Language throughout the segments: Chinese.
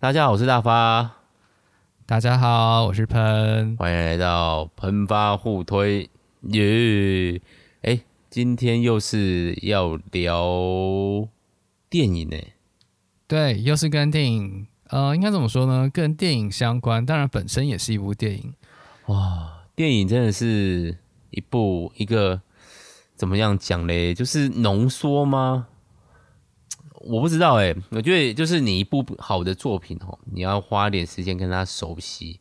大家好，我是大发。大家好，我是喷。欢迎来到喷发互推耶！哎、欸，今天又是要聊电影呢？对，又是跟电影，呃，应该怎么说呢？跟电影相关，当然本身也是一部电影。哇，电影真的是一部一个怎么样讲嘞？就是浓缩吗？我不知道哎、欸，我觉得就是你一部好的作品哦，你要花点时间跟他熟悉，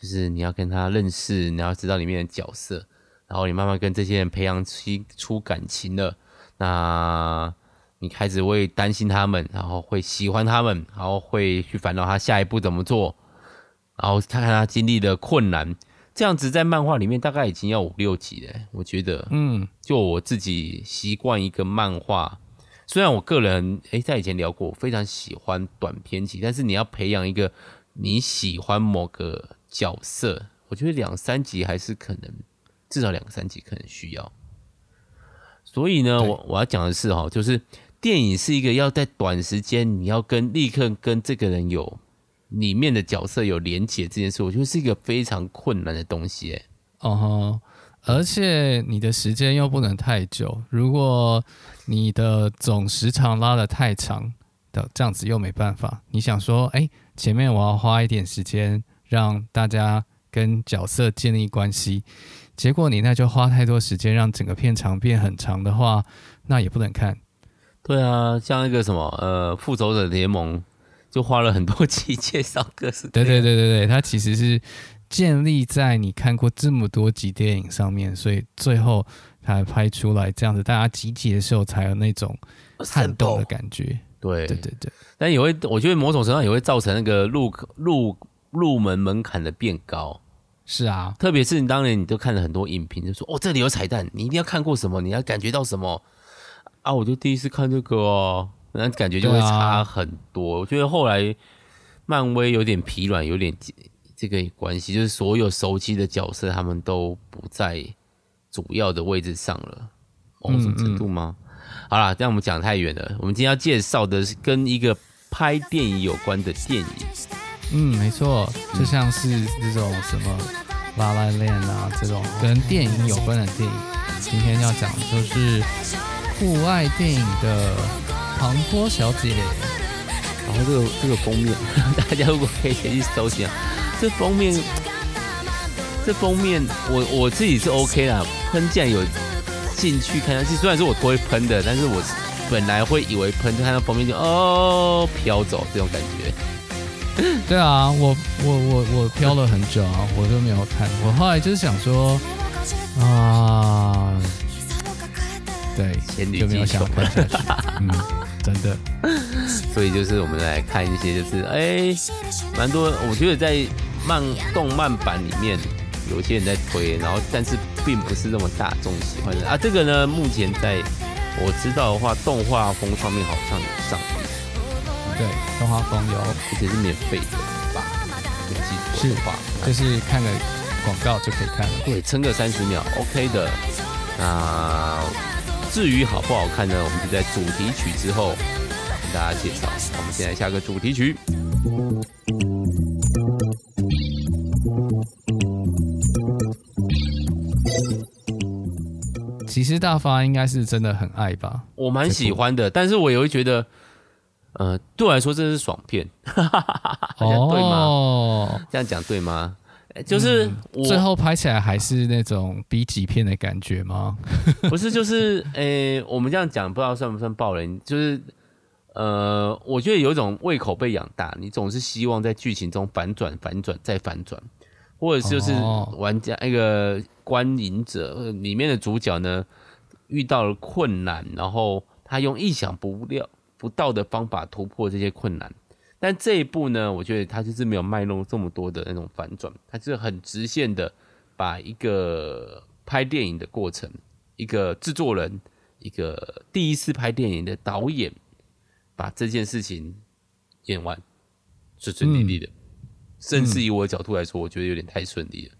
就是你要跟他认识，你要知道里面的角色，然后你慢慢跟这些人培养起出感情了，那你开始会担心他们，然后会喜欢他们，然后会去烦恼他下一步怎么做，然后看看他经历的困难，这样子在漫画里面大概已经要五六集了，我觉得，嗯，就我自己习惯一个漫画。虽然我个人诶，在以前聊过，我非常喜欢短篇集，但是你要培养一个你喜欢某个角色，我觉得两三集还是可能，至少两三集可能需要。所以呢，我我要讲的是哈，就是电影是一个要在短时间你要跟立刻跟这个人有里面的角色有连结这件事，我觉得是一个非常困难的东西诶。哦、uh。Huh. 而且你的时间又不能太久，如果你的总时长拉得太长的，这样子又没办法。你想说，哎，前面我要花一点时间让大家跟角色建立关系，结果你那就花太多时间让整个片长变很长的话，那也不能看。对啊，像那个什么，呃，复仇者联盟就花了很多期介绍各式。对对对对对，它其实是。建立在你看过这么多集电影上面，所以最后才拍出来这样子，大家集结的时候才有那种撼动的感觉。对对对对，但也会，我觉得某种程度上也会造成那个入入入门门槛的变高。是啊，特别是你当年你都看了很多影评，就说哦，这里有彩蛋，你一定要看过什么，你要感觉到什么啊？我就第一次看这个哦，那感觉就会差很多。啊、我觉得后来漫威有点疲软，有点。这个关系就是所有熟悉的角色，他们都不在主要的位置上了，某种程度吗？嗯嗯、好啦，这样我们讲太远了。我们今天要介绍的是跟一个拍电影有关的电影。嗯，没错，就像是这种什么《La La Land》啊，这种跟电影有关的电影。今天要讲的就是户外电影的《唐波小姐》。然后这个这个封面，大家如果可以先去搜一下。这封面，这封面我我自己是 OK 啦。喷既然有进去看下去，虽然说我不会喷的，但是我本来会以为喷，就看到封面就哦飘走这种感觉。对啊，我我我我飘了很久啊，我都没有看。我后来就是想说啊，对，千里就没有想喷下去。嗯，真的。所以就是我们来看一些，就是哎，蛮多，我觉得在。漫动漫版里面有些人在推，然后但是并不是那么大众喜欢的啊。这个呢，目前在我知道的话，动画风上面好像有上映。对，动画风有，而且是免费的吧？没记错的话，就是看个广告就可以看了。对，撑个三十秒，OK 的。那至于好不好看呢？我们就在主题曲之后跟大家介绍。我们现在下个主题曲。其实大发应该是真的很爱吧，我蛮喜欢的，但是我也会觉得，呃，对我来说这是爽片，哦，对吗？这样讲对吗？就是最后拍起来还是那种 B 级片的感觉吗？不是，就是诶、欸，我们这样讲不知道算不算爆雷，就是呃，我觉得有一种胃口被养大，你总是希望在剧情中反转、反转再反转，或者就是玩家那个。观影者里面的主角呢，遇到了困难，然后他用意想不料不到的方法突破这些困难。但这一部呢，我觉得他就是没有卖弄这么多的那种反转，他是很直线的把一个拍电影的过程，一个制作人，一个第一次拍电影的导演，把这件事情演完，顺顺利利的。嗯、甚至以我的角度来说，我觉得有点太顺利了。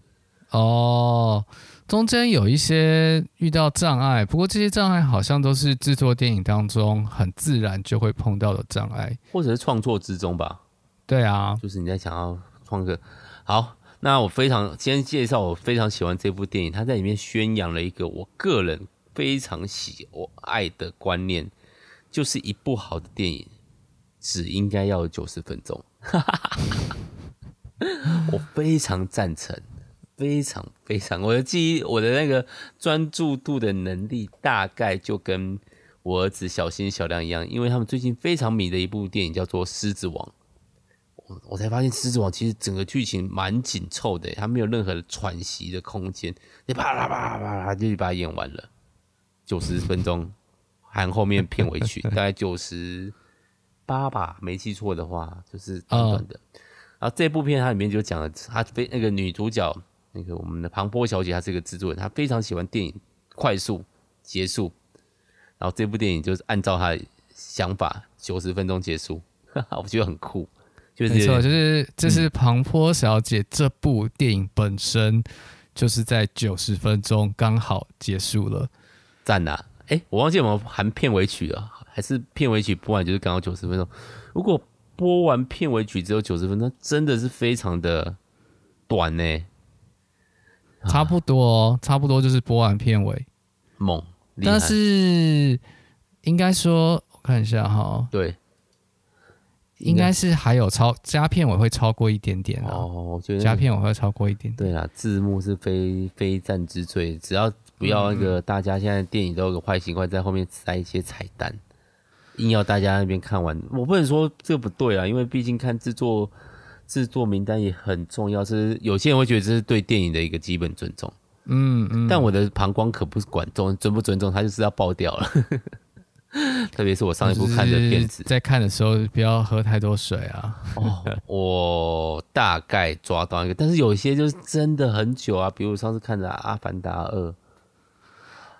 哦，中间有一些遇到障碍，不过这些障碍好像都是制作电影当中很自然就会碰到的障碍，或者是创作之中吧。对啊，就是你在想要创个好。那我非常先介绍，我非常喜欢这部电影，它在里面宣扬了一个我个人非常喜我爱的观念，就是一部好的电影只应该要有九十分钟。我非常赞成，非常非常，我的记忆，我的那个专注度的能力，大概就跟我儿子小新小亮一样，因为他们最近非常迷的一部电影叫做《狮子王》。我才发现《狮子王》其实整个剧情蛮紧凑的，它没有任何喘息的空间，你啪啦啪啦啪啦就把它演完了，九十分钟，含后面片尾曲，大概九十八吧，没记错的话，就是短短的。然后这部片它里面就讲了，她非那个女主角，那个我们的庞波小姐，她是一个制作人，她非常喜欢电影快速结束，然后这部电影就是按照她的想法，九十分钟结束，哈哈，我觉得很酷。没错，就是这是庞波小姐这部电影本身就是在九十分钟刚好结束了，赞呐！哎，我忘记有没有含片尾曲了，还是片尾曲播完就是刚好九十分钟？如果播完片尾曲只有九十分钟，真的是非常的短呢。差不多，差不多就是播完片尾，猛！但是应该说，我看一下哈，对。应该是还有超加片尾会超过一点点哦，我觉得加片尾会超过一点点。对啦，字幕是非非战之罪，只要不要那个大家现在电影都有个坏习惯，在后面塞一些彩蛋，硬要大家那边看完。我不能说这不对啊，因为毕竟看制作制作名单也很重要，是有些人会觉得这是对电影的一个基本尊重。嗯嗯，但我的膀胱可不是管重尊不尊重，它就是要爆掉了。特别是我上一部看的片子，在看的时候不要喝太多水啊。哦，我大概抓到一个，但是有一些就是真的很久啊，比如上次看的《阿凡达二》，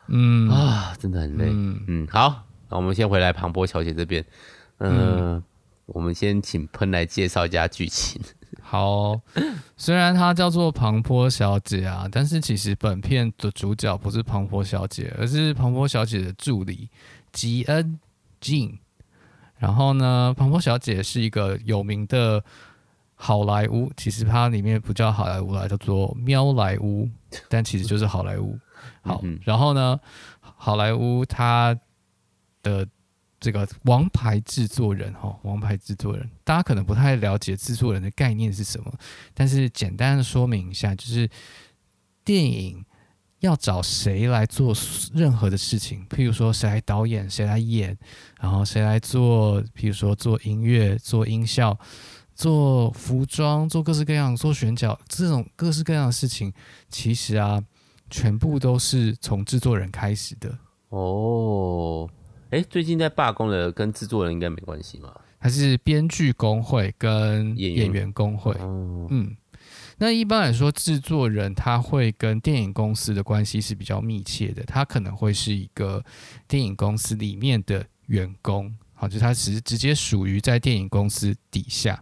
嗯啊，真的很累。嗯，嗯好，那我们先回来庞波小姐这边。呃、嗯，我们先请喷来介绍一下剧情。好、哦，虽然它叫做庞波小姐啊，但是其实本片的主角不是庞波小姐，而是庞波小姐的助理。吉恩，Jean，然后呢，庞波小姐是一个有名的好莱坞，其实它里面不叫好莱坞啦，叫做喵莱坞，但其实就是好莱坞。好，然后呢，好莱坞它的这个王牌制作人哈，王牌制作人，大家可能不太了解制作人的概念是什么，但是简单的说明一下，就是电影。要找谁来做任何的事情，譬如说谁来导演，谁来演，然后谁来做，譬如说做音乐、做音效、做服装、做各式各样、做选角，这种各式各样的事情，其实啊，全部都是从制作人开始的。哦，哎，最近在罢工的跟制作人应该没关系吗？还是编剧工会跟演员工会？哦、嗯。那一般来说，制作人他会跟电影公司的关系是比较密切的，他可能会是一个电影公司里面的员工，好，就是他是直接属于在电影公司底下。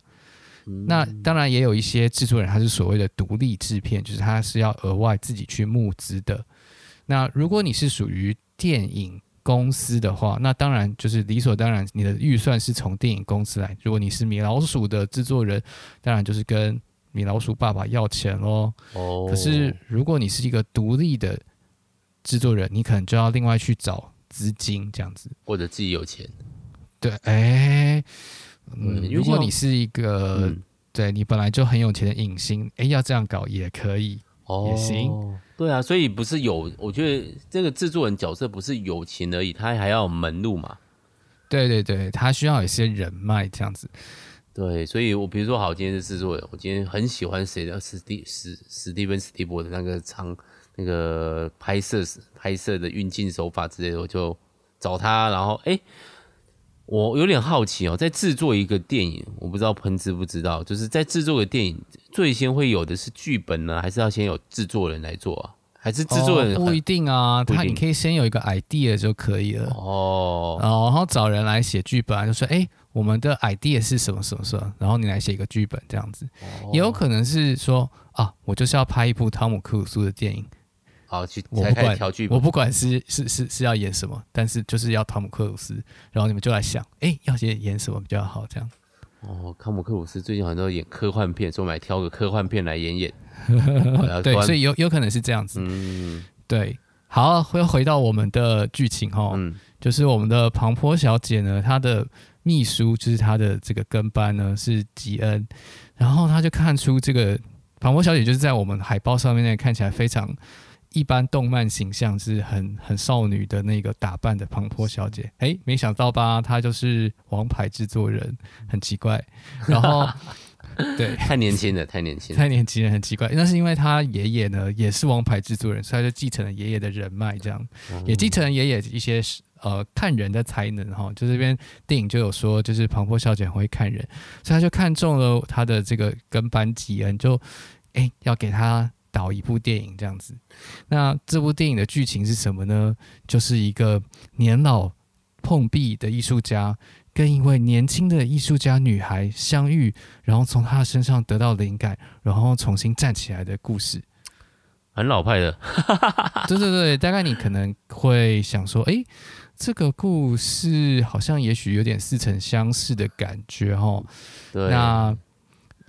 那当然也有一些制作人，他是所谓的独立制片，就是他是要额外自己去募资的。那如果你是属于电影公司的话，那当然就是理所当然，你的预算是从电影公司来。如果你是米老鼠的制作人，当然就是跟米老鼠爸爸要钱哦。可是如果你是一个独立的制作人，你可能就要另外去找资金这样子，或者自己有钱。对，哎、欸，嗯，如果你是一个，嗯、对你本来就很有钱的影星，哎、欸，要这样搞也可以，哦、也行。对啊，所以不是有，我觉得这个制作人角色不是有情而已，他还要有门路嘛。对对对，他需要有一些人脉这样子。对，所以我比如说，好，今天是制作人，我今天很喜欢谁的史蒂史史蒂芬史蒂博的那个长那个拍摄拍摄的运镜手法之类的，我就找他，然后哎，我有点好奇哦，在制作一个电影，我不知道喷知不知道，就是在制作个电影，最先会有的是剧本呢，还是要先有制作人来做啊？还是制作人、哦、不一定啊，他你可以先有一个 idea 就可以了哦，然后找人来写剧本，就说哎。我们的 idea 是什么什么什么，然后你来写一个剧本这样子，哦、也有可能是说啊，我就是要拍一部汤姆克鲁斯的电影，好去我不管调剧本，我不管是是是是要演什么，但是就是要汤姆克鲁斯，然后你们就来想，哎，要演演什么比较好这样。哦，汤姆克鲁斯最近好像都演科幻片，所以我们来挑个科幻片来演演。对，所以有有可能是这样子。嗯，对。好，回回到我们的剧情哈，嗯，就是我们的庞波小姐呢，她的秘书就是她的这个跟班呢是吉恩，然后她就看出这个庞波小姐就是在我们海报上面那看起来非常一般动漫形象，是很很少女的那个打扮的庞波小姐，哎，没想到吧，她就是王牌制作人，很奇怪，然后。对，太年轻了，太年轻，太年轻了，很奇怪。那是因为她爷爷呢，也是王牌制作人，所以她就继承了爷爷的人脉，这样、嗯、也继承了爷爷一些呃看人的才能哈。就这边电影就有说，就是庞波小姐很会看人，所以她就看中了她的这个跟班吉恩，就哎要给他导一部电影这样子。那这部电影的剧情是什么呢？就是一个年老碰壁的艺术家。跟一位年轻的艺术家女孩相遇，然后从她的身上得到灵感，然后重新站起来的故事，很老派的。对对对，大概你可能会想说，诶，这个故事好像也许有点似曾相识的感觉哦。对，那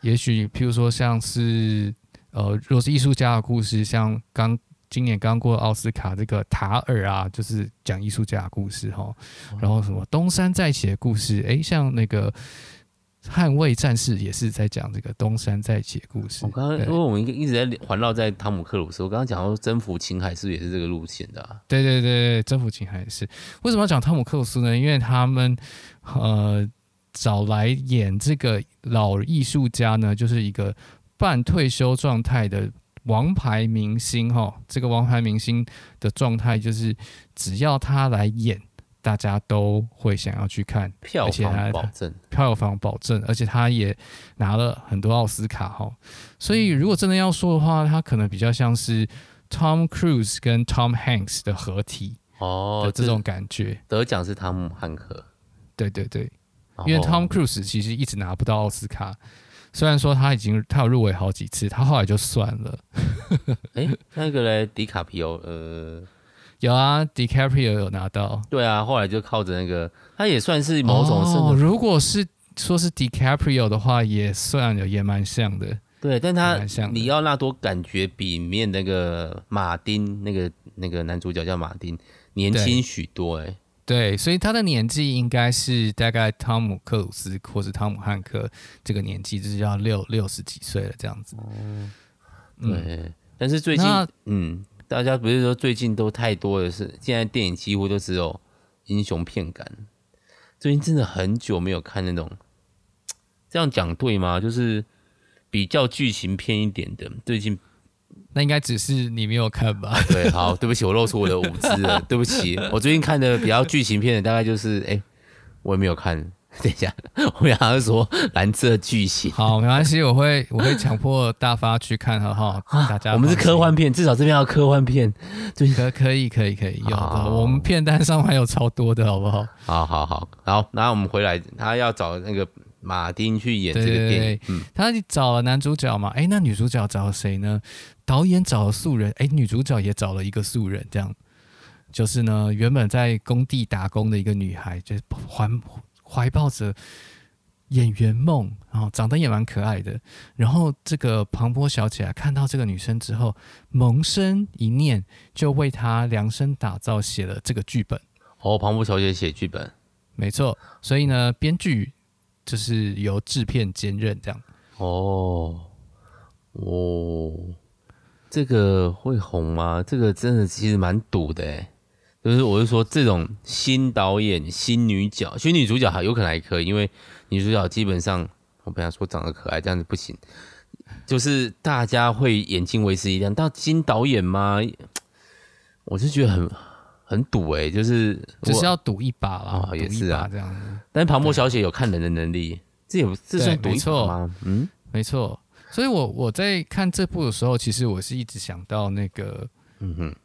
也许譬如说像是呃，如果是艺术家的故事，像刚。今年刚过奥斯卡，这个塔尔啊，就是讲艺术家的故事哈。然后什么东山再起的故事，哎，像那个捍卫战士也是在讲这个东山再起的故事。我刚刚因为我们一直在环绕在汤姆克鲁斯，我刚刚讲到征服情海是不是也是这个路线的啊？对对对，征服情海是。为什么要讲汤姆克鲁斯呢？因为他们呃找来演这个老艺术家呢，就是一个半退休状态的。王牌明星哈，这个王牌明星的状态就是，只要他来演，大家都会想要去看，票房保证，票房保证，而且他也拿了很多奥斯卡哈，所以如果真的要说的话，他可能比较像是 Tom Cruise 跟 Tom Hanks 的合体哦的这种感觉。得奖是汤姆汉克，对对对，因为 Tom Cruise 其实一直拿不到奥斯卡。虽然说他已经他有入围好几次，他后来就算了。哎、欸，那个嘞，迪卡皮欧，呃，有啊，迪卡皮欧有拿到。对啊，后来就靠着那个，他也算是某种是、哦。如果是说是迪卡皮欧的话，也算有，也蛮像的。对，但他李奥纳多感觉比里面那个马丁那个那个男主角叫马丁年轻许多哎。对，所以他的年纪应该是大概汤姆克鲁斯或是汤姆汉克这个年纪，就是要六六十几岁了这样子。哦，对。嗯、但是最近，嗯，大家不是说最近都太多的是，现在电影几乎都只有英雄片感。最近真的很久没有看那种，这样讲对吗？就是比较剧情片一点的，最近。那应该只是你没有看吧？对，好，对不起，我露出我的无知了，对不起。我最近看的比较剧情片的，大概就是，哎、欸，我也没有看。等一下，我想要说蓝色巨星。好，没关系，我会我会强迫大发去看，好不好？大家，我们是科幻片，至少这边要科幻片。对，可可以可以可以有的，我们片单上还有超多的，好不好？好好好，好，然后我们回来，他要找那个。马丁去演这个电影，对对对，嗯，他找了男主角嘛？哎，那女主角找了谁呢？导演找了素人，哎，女主角也找了一个素人，这样就是呢，原本在工地打工的一个女孩，就怀怀抱着演员梦，然后长得也蛮可爱的。然后这个庞波小姐啊，看到这个女生之后，萌生一念，就为她量身打造，写了这个剧本。哦，庞波小姐写剧本，没错。所以呢，编剧。就是由制片兼任这样哦哦，这个会红吗？这个真的其实蛮赌的诶，就是我是说，这种新导演、新女角、其实女主角还有可能还可以，因为女主角基本上我不想说长得可爱，这样子不行。就是大家会眼睛为之一亮，到新导演吗？我是觉得很。很赌哎、欸，就是只是要赌一把啦，哦、也是啊，这样。但是庞博小姐有看人的能力，这也这算赌一把吗？嗯，没错。所以我我在看这部的时候，其实我是一直想到那个，嗯哼，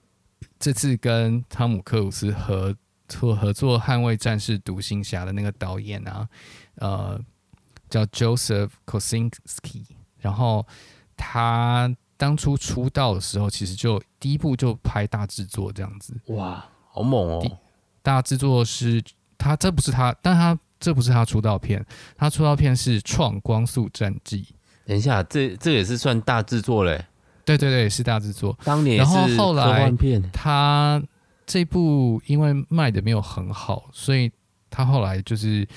这次跟汤姆克鲁斯合作合作《捍卫战士：独行侠》的那个导演啊，呃，叫 Joseph Kosinski，然后他当初出道的时候，其实就第一部就拍大制作这样子，哇。好猛哦！大制作是他，这不是他，但他这不是他出道片，他出道片是《创光速战记》。等一下，这这也是算大制作嘞？对对对，是大制作。当年然后后来他这部因为卖的没有很好，所以他后来就是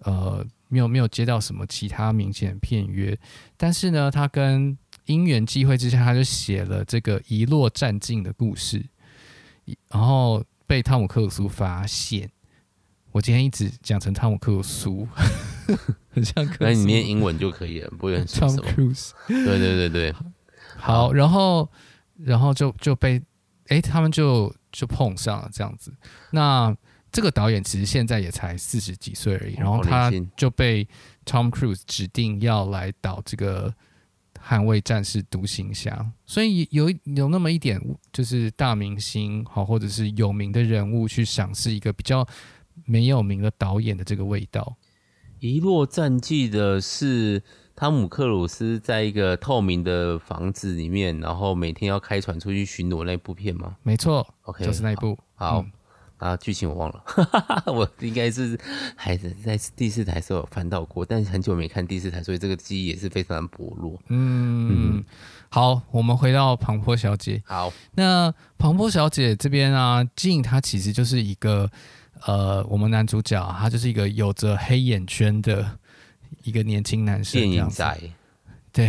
呃没有没有接到什么其他明显的片约。但是呢，他跟因缘际会之下，他就写了这个遗落战境的故事，然后被汤姆克鲁斯发现。我今天一直讲成汤姆克鲁斯，很像。可能你念英文就可以了，不会很什么。Tom Cruise。对对对对。好，然后，然后就就被，哎，他们就就碰上了这样子。那这个导演其实现在也才四十几岁而已，然后他就被 Tom Cruise 指定要来导这个《捍卫战士独行侠》，所以有有那么一点就是大明星好，或者是有名的人物去赏识一个比较。没有名的导演的这个味道，《遗落战记》的是汤姆克鲁斯在一个透明的房子里面，然后每天要开船出去巡逻那部片吗？没错，OK，就是那一部。好，好、嗯、啊，剧情我忘了，我应该是还是在第四台时候有翻到过，但是很久没看第四台，所以这个记忆也是非常的薄弱。嗯，嗯好，我们回到庞波小姐。好，那庞波小姐这边啊，静她其实就是一个。呃，我们男主角他就是一个有着黑眼圈的一个年轻男生，电影宅，对，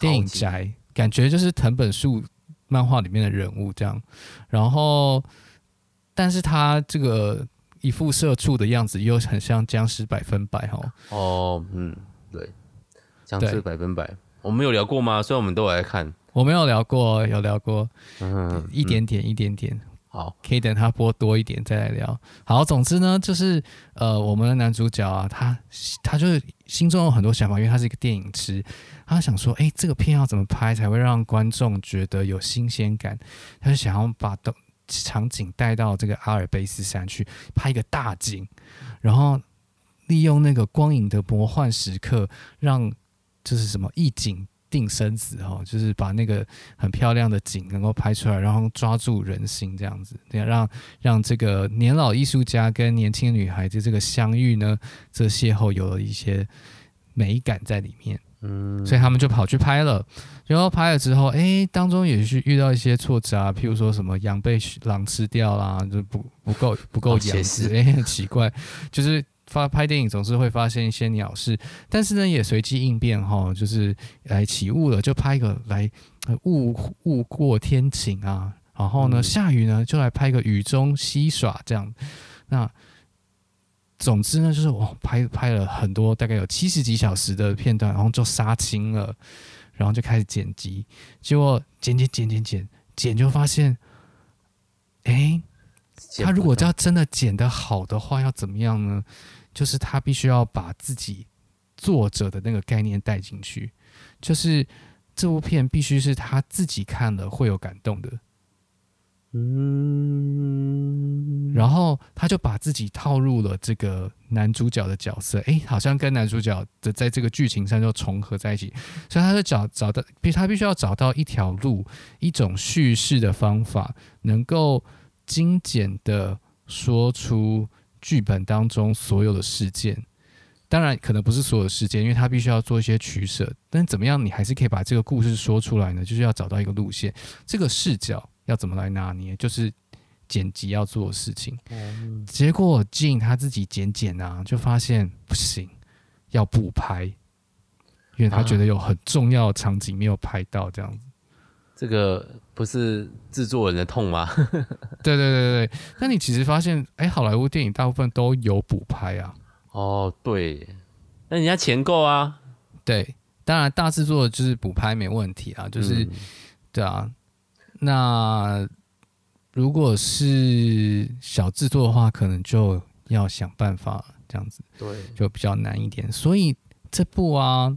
电影宅，感觉就是藤本树漫画里面的人物这样。然后，但是他这个一副社畜的样子，又很像僵尸百分百哦。哦，嗯，对，僵尸百分百，我们有聊过吗？虽然我们都有来看，我没有聊过，有聊过，嗯，一点点，一点点。好，可以等他播多一点再来聊。好，总之呢，就是呃，我们的男主角啊，他他就是心中有很多想法，因为他是一个电影痴，他想说，哎，这个片要怎么拍才会让观众觉得有新鲜感？他就想要把的场景带到这个阿尔卑斯山去拍一个大景，然后利用那个光影的魔幻时刻，让就是什么一景。定生子哈，就是把那个很漂亮的景能够拍出来，然后抓住人心这样子，这样让让这个年老艺术家跟年轻女孩子这个相遇呢，这邂逅有了一些美感在里面，嗯，所以他们就跑去拍了，然后拍了之后，哎，当中也是遇到一些挫折啊，譬如说什么羊被狼吃掉啦，就不不够不够养殖，哎，很奇怪，就是。发拍电影总是会发现一些鸟事，但是呢，也随机应变哈，就是来起雾了，就拍一个来雾雾过天晴啊，然后呢下雨呢就来拍一个雨中嬉耍这样。那总之呢，就是我拍拍了很多，大概有七十几小时的片段，然后就杀青了，然后就开始剪辑，结果剪剪剪剪剪剪就发现，哎，他如果要真的剪得好的话，要怎么样呢？就是他必须要把自己作者的那个概念带进去，就是这部片必须是他自己看了会有感动的，嗯，然后他就把自己套入了这个男主角的角色，哎，好像跟男主角的在这个剧情上就重合在一起，所以他就找找到，他必须要找到一条路，一种叙事的方法，能够精简的说出。剧本当中所有的事件，当然可能不是所有的事件，因为他必须要做一些取舍。但怎么样，你还是可以把这个故事说出来呢？就是要找到一个路线，这个视角要怎么来拿捏，就是剪辑要做的事情。嗯、结果进他自己剪剪啊，就发现不行，要补拍，因为他觉得有很重要的场景没有拍到，这样子。这个不是制作人的痛吗？对对对对，那你其实发现，哎，好莱坞电影大部分都有补拍啊。哦，对，那人家钱够啊。对，当然大制作就是补拍没问题啊，就是、嗯、对啊。那如果是小制作的话，可能就要想办法这样子，对，就比较难一点。所以这部啊。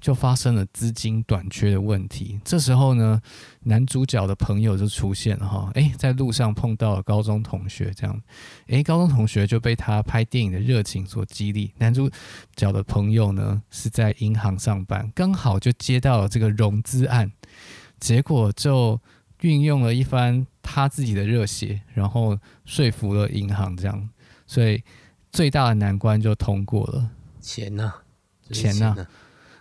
就发生了资金短缺的问题。这时候呢，男主角的朋友就出现了哈，诶，在路上碰到了高中同学，这样，诶，高中同学就被他拍电影的热情所激励。男主角的朋友呢，是在银行上班，刚好就接到了这个融资案，结果就运用了一番他自己的热血，然后说服了银行，这样，所以。最大的难关就通过了。钱呢？钱呢？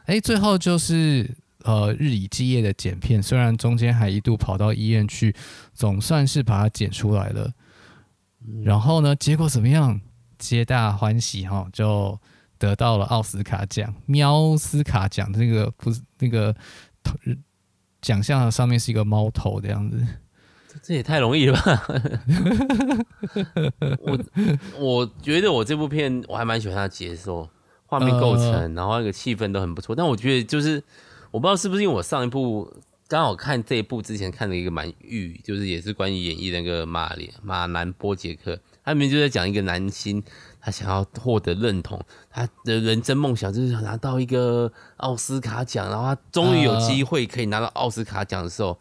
哎，最后就是呃日以继夜的剪片，虽然中间还一度跑到医院去，总算是把它剪出来了。嗯、然后呢，结果怎么样？皆大欢喜哈，就得到了奥斯卡奖，喵斯卡奖。这个不是那个头奖项上面是一个猫头的样子。这也太容易了吧！我我觉得我这部片我还蛮喜欢它的节奏、画面构成，呃、然后那个气氛都很不错。但我觉得就是我不知道是不是因为我上一部刚好看这一部之前看了一个蛮御，就是也是关于演绎那个马里马南波杰克，他里面就在讲一个男星，他想要获得认同，他的人生梦想就是想拿到一个奥斯卡奖，然后他终于有机会可以拿到奥斯卡奖的时候。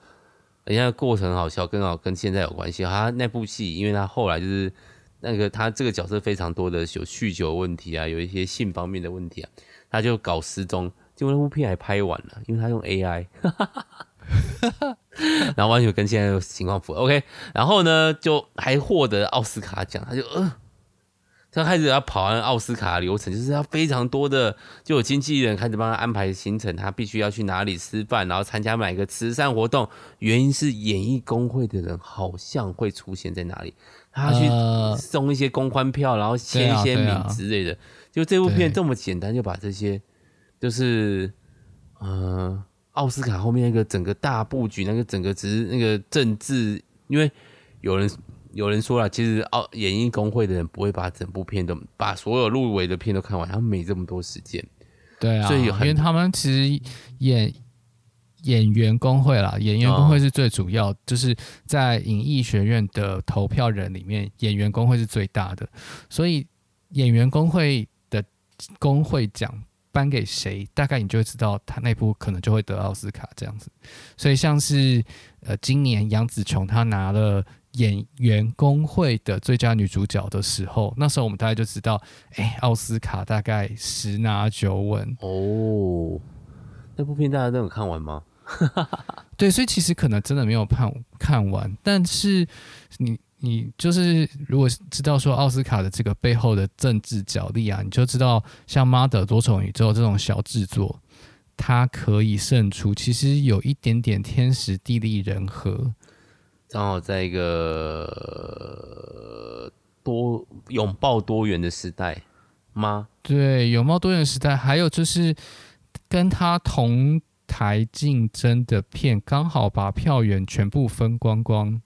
人家过程好笑，刚好跟现在有关系。他那部戏，因为他后来就是那个他这个角色非常多的有酗酒问题啊，有一些性方面的问题啊，他就搞失踪。结果那部片还拍完了，因为他用 AI，然后完全跟现在的情况符合。OK，然后呢，就还获得奥斯卡奖，他就呃。他开始要跑完奥斯卡流程，就是要非常多的，就有经纪人开始帮他安排行程，他必须要去哪里吃饭，然后参加哪个慈善活动。原因是演艺工会的人好像会出现在哪里，他要去送一些公关票，然后签一些名之类的。就这部片这么简单，就把这些，就是呃奥斯卡后面那个整个大布局，那个整个只是那个政治，因为有人。有人说了，其实奥演艺工会的人不会把整部片都把所有入围的片都看完，他们没这么多时间。对啊，所以因为他们其实演演员工会啦，演员工会是最主要，哦、就是在影艺学院的投票人里面，演员工会是最大的，所以演员工会的工会奖颁给谁，大概你就会知道他那部可能就会得奥斯卡这样子。所以像是呃，今年杨紫琼她拿了。演员工会的最佳女主角的时候，那时候我们大概就知道，哎、欸，奥斯卡大概十拿九稳哦。那部片大家都有看完吗？对，所以其实可能真的没有看看完，但是你你就是如果知道说奥斯卡的这个背后的政治角力啊，你就知道像《妈的多重宇宙》这种小制作，它可以胜出，其实有一点点天时地利人和。刚好在一个多拥抱多元的时代吗？对，拥抱多元时代，还有就是跟他同台竞争的片，刚好把票源全部分光光。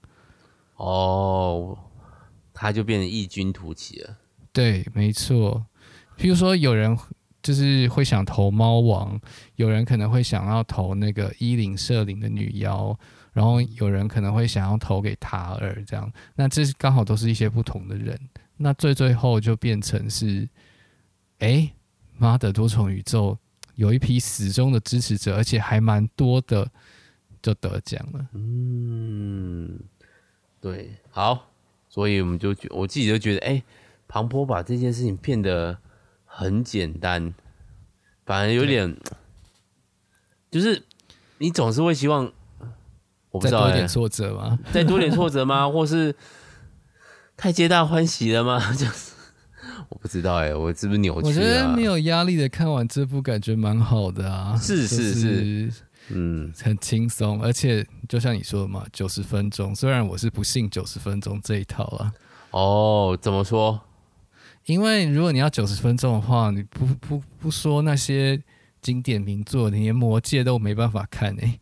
哦，他就变成异军突起了。对，没错。譬如说，有人就是会想投猫王，有人可能会想要投那个伊林舍林的女妖。然后有人可能会想要投给塔尔，这样，那这刚好都是一些不同的人，那最最后就变成是，哎，妈的多重宇宙有一批死忠的支持者，而且还蛮多的，就得奖了。嗯，对，好，所以我们就觉，我自己就觉得，哎，庞波把这件事情变得很简单，反而有点，就是你总是会希望。我不知道、欸、再多点挫折吗？再多点挫折吗？或是太皆大欢喜了吗？就 是我不知道哎、欸，我是不是扭曲、啊？我觉得没有压力的看完这部，感觉蛮好的啊。是是是，嗯，很轻松，而且就像你说的嘛，九十分钟。虽然我是不信九十分钟这一套啊。哦，怎么说？因为如果你要九十分钟的话，你不不不说那些经典名作，你连魔戒都没办法看哎、欸。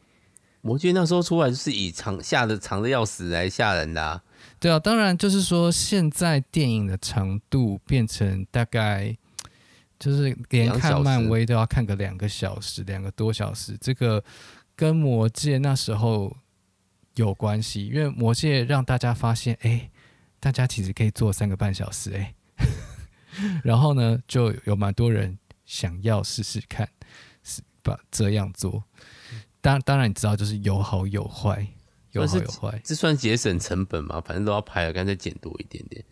魔戒那时候出来就是以长吓得长的要死来吓人的啊。对啊，当然就是说现在电影的长度变成大概就是连看漫威都要看个两个小时，两个多小时，这个跟魔戒那时候有关系，因为魔戒让大家发现，哎，大家其实可以做三个半小时，哎，然后呢，就有蛮多人想要试试看，是把这样做。当当然你知道，就是有好有坏，有好有坏。这算节省成本吗？反正都要拍了，干脆剪多一点点。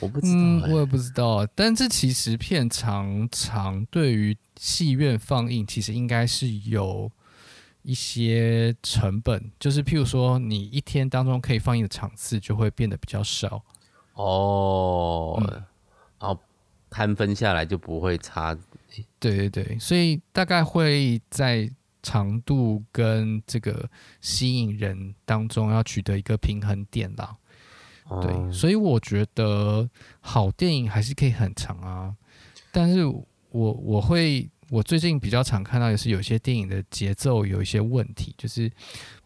我不知道、欸嗯，我也不知道。但这其实片常常，对于戏院放映，其实应该是有一些成本。就是譬如说，你一天当中可以放映的场次就会变得比较少。哦，嗯、然后摊分下来就不会差。对对对，所以大概会在长度跟这个吸引人当中要取得一个平衡点啦。哦、对，所以我觉得好电影还是可以很长啊，但是我我会我最近比较常看到的是有些电影的节奏有一些问题，就是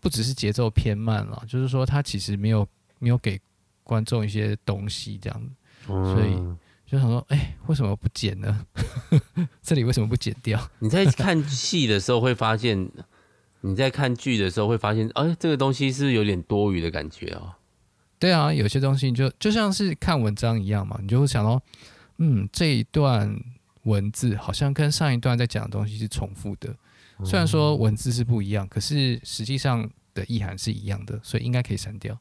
不只是节奏偏慢了，就是说它其实没有没有给观众一些东西这样所以。就想说，哎、欸，为什么不剪呢？这里为什么不剪掉？你在看戏的时候会发现，你在看剧的时候会发现，哎，这个东西是有点多余的感觉哦。对啊，有些东西就就像是看文章一样嘛，你就会想到，嗯，这一段文字好像跟上一段在讲的东西是重复的。虽然说文字是不一样，可是实际上的意涵是一样的，所以应该可以删掉。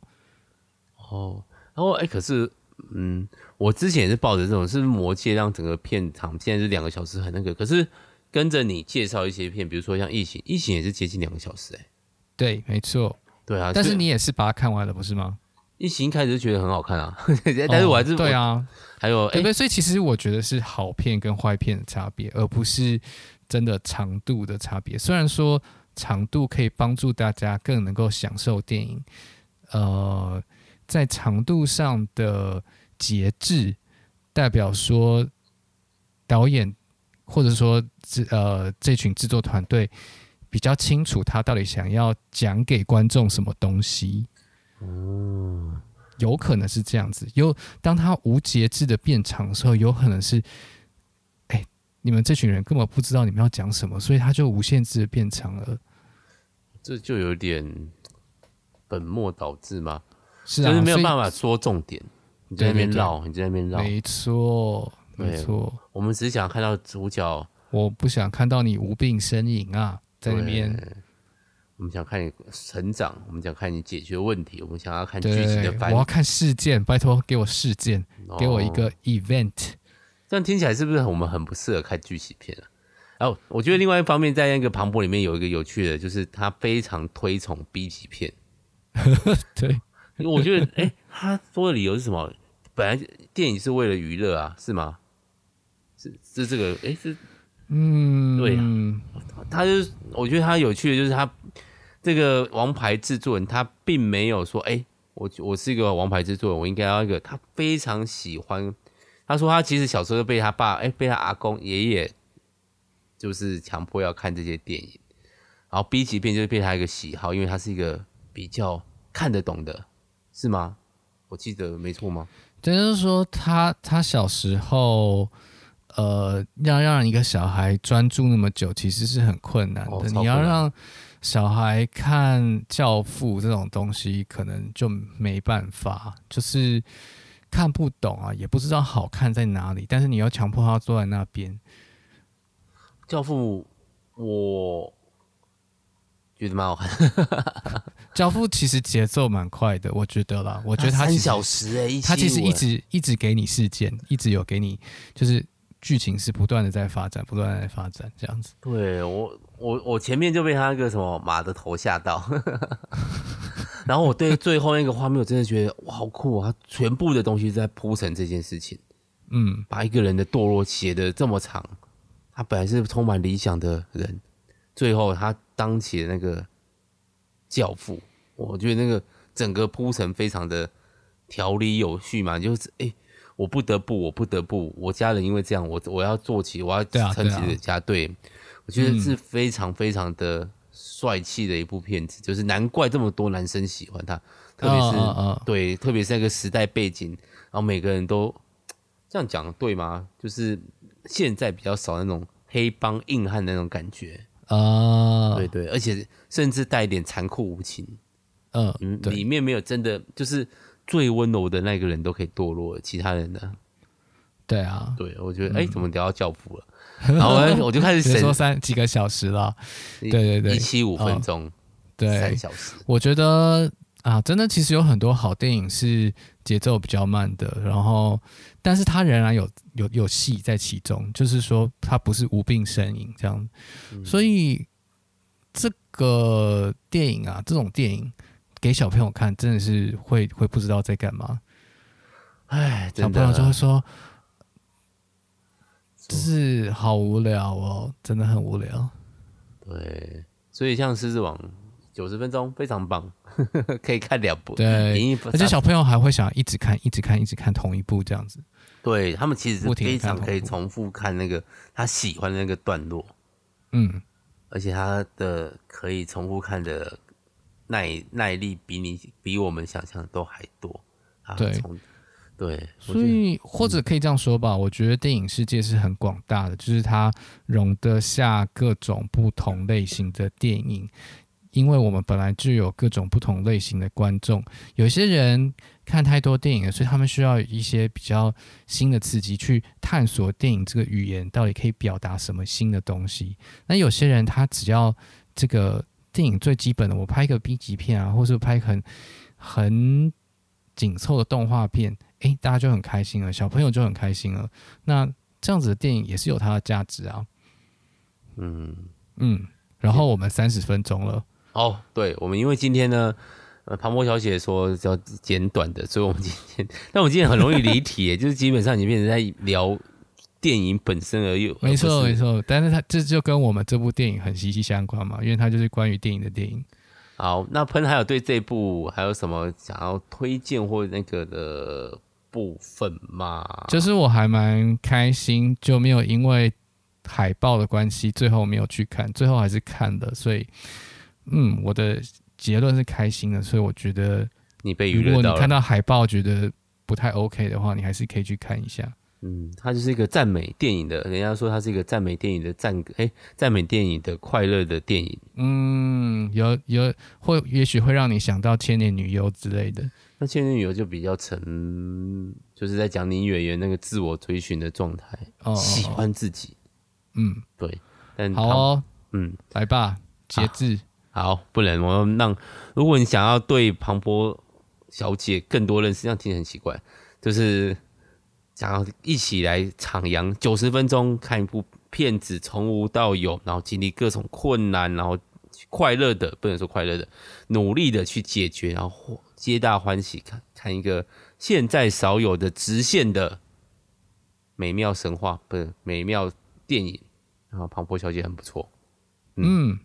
哦，然后哎，可是。嗯，我之前也是抱着这种，是魔戒让整个片场现在是两个小时很那个，可是跟着你介绍一些片，比如说像异形，异形也是接近两个小时哎、欸。对，没错。对啊，但是你也是把它看完了，不是吗？异形一开始就觉得很好看啊，但是我还是、哦、对啊，还有对？所以其实我觉得是好片跟坏片的差别，而不是真的长度的差别。虽然说长度可以帮助大家更能够享受电影，呃。在长度上的节制，代表说导演或者说这呃这群制作团队比较清楚他到底想要讲给观众什么东西。嗯，有可能是这样子。有当他无节制的变长的时候，有可能是，哎，你们这群人根本不知道你们要讲什么，所以他就无限制的变长了。这就有点本末倒置吗？是啊，就是没有办法说重点，你在那边绕，你在那边绕，没错，没错。我们只是想看到主角，我不想看到你无病呻吟啊，在那边。我们想看你成长，我们想看你解决问题，我们想要看剧情的反应。我要看事件，拜托给我事件，给我一个 event。哦，这样听起来是不是我们很不适合看剧情片啊？然后我觉得另外一方面，在那个庞博里面有一个有趣的，就是他非常推崇 B 级片。对。我觉得，哎、欸，他说的理由是什么？本来电影是为了娱乐啊，是吗？是是这个，哎、欸，是，嗯，对啊。他就是，我觉得他有趣的就是他这个王牌制作人，他并没有说，哎、欸，我我是一个王牌制作人，我应该要一个。他非常喜欢，他说他其实小时候被他爸，哎、欸，被他阿公、爷爷，就是强迫要看这些电影。然后 B 级片就是被他一个喜好，因为他是一个比较看得懂的。是吗？我记得没错吗？就是说他他小时候，呃，要让一个小孩专注那么久，其实是很困难的。哦、你要让小孩看《教父》这种东西，可能就没办法，就是看不懂啊，也不知道好看在哪里。但是你要强迫他坐在那边，《教父》，我。觉得蛮好看，教父其实节奏蛮快的，我觉得啦。我觉得他三小时哎、欸，他其实一直一直给你事件，一直有给你，就是剧情是不断的在发展，不断的在发展这样子。对我，我我前面就被他那个什么马的头吓到，然后我对最后那个画面，我真的觉得哇，好酷啊！他全部的东西在铺陈这件事情，嗯，把一个人的堕落写的这么长，他本来是充满理想的人。最后，他当起了那个教父，我觉得那个整个铺陈非常的条理有序嘛，就是哎、欸，我不得不，我不得不，我家人因为这样，我我要做起，我要撑起的家队，对啊对啊，我觉得是非常非常的帅气的一部片子，嗯，就是难怪这么多男生喜欢他，特别是对，特别是那个时代背景，然后每个人都这样讲对吗？就是现在比较少那种黑帮硬汉的那种感觉。啊、uh，对对，而且甚至带一点残酷无情，嗯嗯，里面没有真的就是最温柔的那个人都可以堕落，其他人呢？对啊，对，我觉得哎、嗯，怎么聊到教父了？然后我就开始省说三几个小时了，对对对，一七五分钟，哦、对，三小时，我觉得。啊，真的，其实有很多好电影是节奏比较慢的，然后，但是它仍然有有有戏在其中，就是说它不是无病呻吟这样，嗯，所以这个电影啊，这种电影给小朋友看，真的是会会不知道在干嘛，哎，小朋友就会说，就是好无聊哦，真的很无聊。对，所以像《狮子王》九十分钟非常棒，可以看两部。对，而且小朋友还会想一直看、一直看、一直看同一部这样子。对，他们其实是非常可以重复看那个他喜欢的那个段落。嗯，而且他的可以重复看的耐耐力比你比我们想象的都还多。对。对，所以或者可以这样说吧，我觉得电影世界是很广大的，就是它容得下各种不同类型的电影，因为我们本来就有各种不同类型的观众。有些人看太多电影了，所以他们需要一些比较新的刺激，去探索电影这个语言到底可以表达什么新的东西。那有些人他只要这个电影最基本的，我拍一个 B 级片啊，或是拍很很紧凑的动画片。诶，大家就很开心了，小朋友就很开心了。那这样子的电影也是有它的价值啊。嗯嗯。然后我们三十分钟了。哦，对，我们因为今天呢，呃，庞博小姐说要简短的，所以我们今天，但我今天很容易离题，就是基本上已经变成在聊电影本身而已。没错没错，但是它这就跟我们这部电影很息息相关嘛，因为它就是关于电影的电影。好，那喷还有对这部还有什么想要推荐或那个的？部分吗，就是我还蛮开心，就没有因为海报的关系，最后没有去看，最后还是看的，所以，嗯，我的结论是开心的，所以我觉得你被娱乐。如果你看到海报觉得不太 OK 的话，你还是可以去看一下。嗯，它就是一个赞美电影的，人家说它是一个赞美电影的赞，哎，赞美电影的快乐的电影。嗯，有有，会也许会让你想到千年女优之类的。那《千年女优》就比较沉，就是在讲林演员那个自我追寻的状态，哦，喜欢自己。嗯，对。但好哦，嗯，来吧，节制。好，不能，我要让。如果你想要对庞博小姐更多认识，这样听起来很奇怪，就是想要一起来徜徉九十分钟看一部片子，从无到有，然后经历各种困难，然后快乐的，不能说快乐的，努力的去解决，然后。皆大欢喜，看看一个现在少有的直线的美妙神话，不是美妙电影。然后庞博小姐很不错，嗯，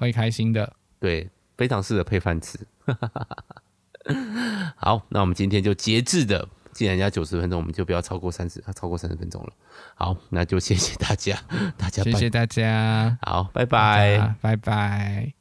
会开心的，对，非常适合配饭吃。好，那我们今天就节制的进人家九十分钟，我们就不要超过三十，超过三十分钟了。好，那就谢谢大家，大家谢谢大家，好，拜拜，拜拜。